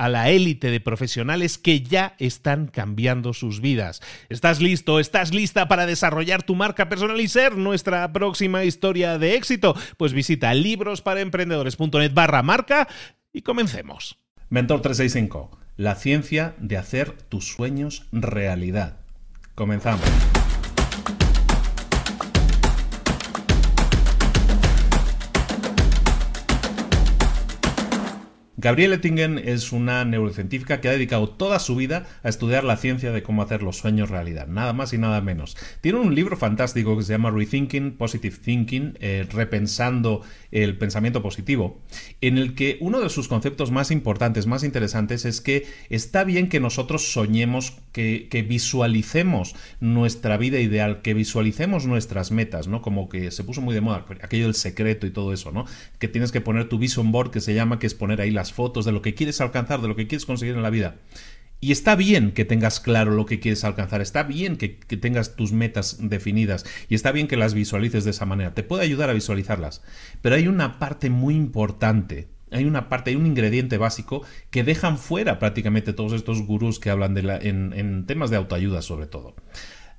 a la élite de profesionales que ya están cambiando sus vidas. ¿Estás listo? ¿Estás lista para desarrollar tu marca personal y ser nuestra próxima historia de éxito? Pues visita librosparaemprendedores.net barra marca y comencemos. Mentor 365, la ciencia de hacer tus sueños realidad. Comenzamos. Gabrielle Ettingen es una neurocientífica que ha dedicado toda su vida a estudiar la ciencia de cómo hacer los sueños realidad, nada más y nada menos. Tiene un libro fantástico que se llama Rethinking Positive Thinking, eh, repensando el pensamiento positivo, en el que uno de sus conceptos más importantes, más interesantes, es que está bien que nosotros soñemos, que, que visualicemos nuestra vida ideal, que visualicemos nuestras metas, ¿no? Como que se puso muy de moda aquello del secreto y todo eso, ¿no? Que tienes que poner tu vision board, que se llama, que es poner ahí las fotos de lo que quieres alcanzar, de lo que quieres conseguir en la vida. Y está bien que tengas claro lo que quieres alcanzar, está bien que, tengas tus metas definidas y está bien que las visualices de esa manera, te puede ayudar a visualizarlas. Pero hay una parte muy importante, hay una parte, hay un ingrediente básico que dejan fuera prácticamente todos estos gurús que hablan en temas de autoayuda sobre todo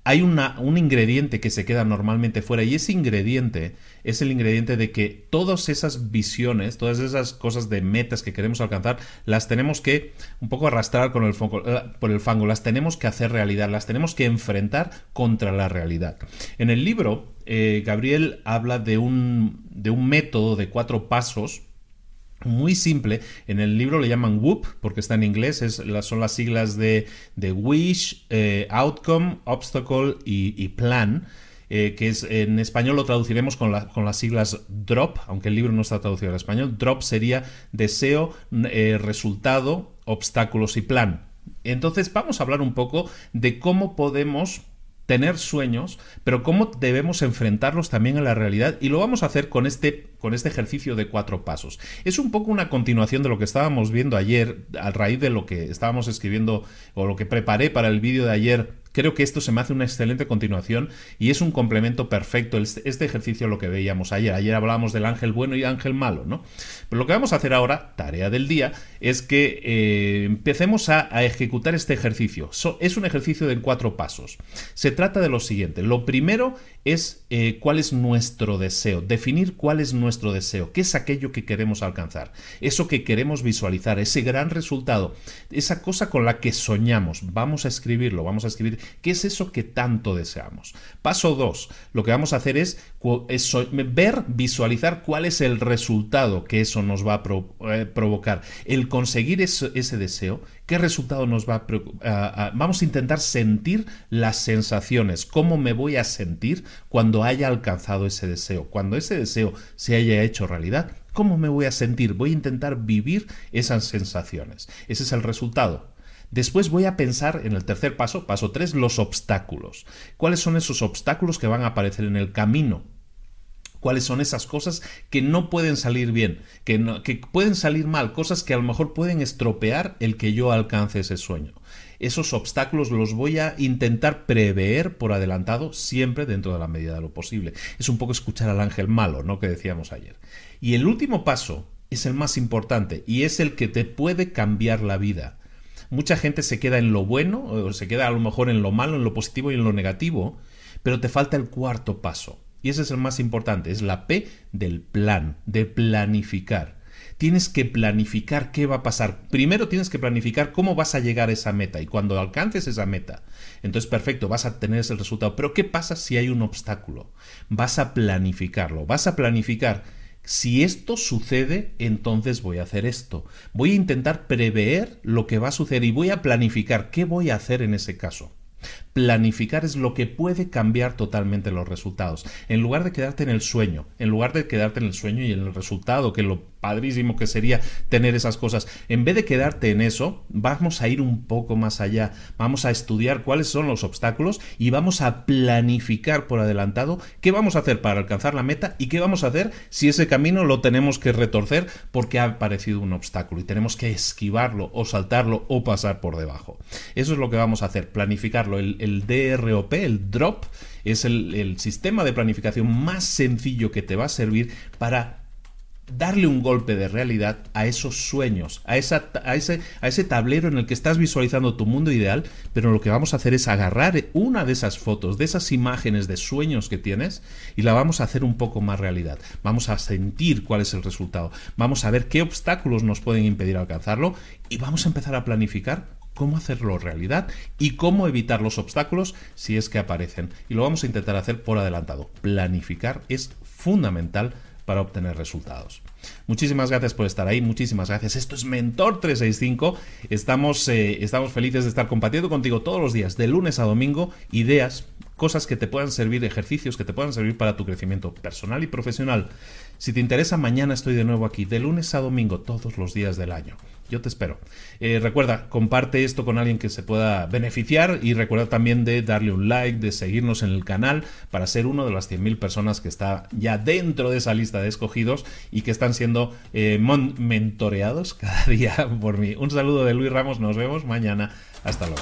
hay una, un ingrediente que se queda normalmente fuera y ese ingrediente es el ingrediente de que todas esas visiones, todas esas cosas de metas que queremos alcanzar, las tenemos que un poco arrastrar con el eh, por el fango, las tenemos que hacer realidad, las tenemos que enfrentar contra la realidad. En el libro, eh, Gabriel habla de un, de un método de cuatro pasos muy simple. En el libro le llaman WOOP porque está en inglés, son las siglas de, Wish, eh, Outcome, Obstacle y, Plan. Eh, que es en español lo traduciremos con, con, las siglas DROP, aunque el libro no está traducido al español. DROP sería deseo, eh, resultado, obstáculos y plan. Entonces vamos a hablar un poco de cómo podemos tener sueños, pero cómo debemos enfrentarlos también a la realidad y lo vamos a hacer con este, con este ejercicio de cuatro pasos. Es un poco una continuación de lo que estábamos viendo ayer a raíz de lo que estábamos escribiendo o lo que preparé para el vídeo de ayer Creo que esto se me hace una excelente continuación y es un complemento perfecto este ejercicio lo que veíamos ayer. Ayer hablábamos del ángel bueno y ángel malo, ¿no? Pero lo que vamos a hacer ahora, tarea del día, es que eh, empecemos a, ejecutar este ejercicio. es un ejercicio de cuatro pasos. Se trata de lo siguiente. Lo primero es eh, cuál es nuestro deseo, definir cuál es nuestro deseo, qué es aquello que queremos alcanzar, eso que queremos visualizar, ese gran resultado, esa cosa con la que soñamos. Vamos a escribirlo, vamos a escribir qué es eso que tanto deseamos. Paso 2, lo que vamos a hacer es, ver, visualizar cuál es el resultado que eso nos va a eh, provocar. El conseguir ese deseo ¿Qué resultado nos va a, Vamos a intentar sentir las sensaciones, cómo me voy a sentir cuando haya alcanzado ese deseo, cuando ese deseo se haya hecho realidad, ¿cómo me voy a sentir? Voy a intentar vivir esas sensaciones. Ese es el resultado. Después voy a pensar en el tercer paso, paso 3, los obstáculos. ¿Cuáles son esos obstáculos que van a aparecer en el camino? cuáles son esas cosas que no pueden salir bien, que, que, pueden salir mal, cosas que a lo mejor pueden estropear el que yo alcance ese sueño. Esos obstáculos los voy a intentar prever por adelantado, siempre dentro de la medida de lo posible. Es un poco escuchar al ángel malo, ¿no? Que decíamos ayer. Y el último paso es el más importante y es el que te puede cambiar la vida. Mucha gente se queda en lo bueno, o se queda a lo mejor en lo malo, en lo positivo y en lo negativo, pero te falta el cuarto paso. Y ese es el más importante, es la P del plan, de planificar. Tienes que planificar qué va a pasar. Primero tienes que planificar cómo vas a llegar a esa meta y cuando alcances esa meta, entonces perfecto, vas a tener ese resultado. Pero ¿qué pasa si hay un obstáculo? Vas a planificarlo, vas a planificar si esto sucede, entonces voy a hacer esto. Voy a intentar prever lo que va a suceder y voy a planificar qué voy a hacer en ese caso. Planificar es lo que puede cambiar totalmente los resultados. En lugar de quedarte en el sueño, en lugar de quedarte en el sueño y en el resultado, que lo padrísimo que sería tener esas cosas, en vez de quedarte en eso, vamos a ir un poco más allá. Vamos a estudiar cuáles son los obstáculos y vamos a planificar por adelantado qué vamos a hacer para alcanzar la meta y qué vamos a hacer si ese camino lo tenemos que retorcer porque ha aparecido un obstáculo y tenemos que esquivarlo o saltarlo o pasar por debajo. Eso es lo que vamos a hacer, planificarlo. El, el DROP, el DROP, es el, el sistema de planificación más sencillo que te va a servir para darle un golpe de realidad a esos sueños, a, esa, a, ese, a ese tablero en el que estás visualizando tu mundo ideal, pero lo que vamos a hacer es agarrar una de esas fotos, de esas imágenes de sueños que tienes y la vamos a hacer un poco más realidad. Vamos a sentir cuál es el resultado, vamos a ver qué obstáculos nos pueden impedir alcanzarlo y vamos a empezar a planificar cómo hacerlo realidad y cómo evitar los obstáculos si es que aparecen. Y lo vamos a intentar hacer por adelantado. Planificar es fundamental para obtener resultados. Muchísimas gracias por estar ahí, muchísimas gracias. Esto es Mentor 365. Estamos, eh, estamos felices de estar compartiendo contigo todos los días, de lunes a domingo, ideas, cosas que te puedan servir, ejercicios que te puedan servir para tu crecimiento personal y profesional. Si te interesa, mañana estoy de nuevo aquí, de lunes a domingo, todos los días del año. Yo te espero. Eh, recuerda, comparte esto con alguien que se pueda beneficiar y recuerda también de darle un like, de seguirnos en el canal para ser uno de las 100.000 personas que está ya dentro de esa lista de escogidos y que están siendo eh, mentoreados cada día por mí. Un saludo de Luis Ramos, nos vemos mañana. Hasta luego.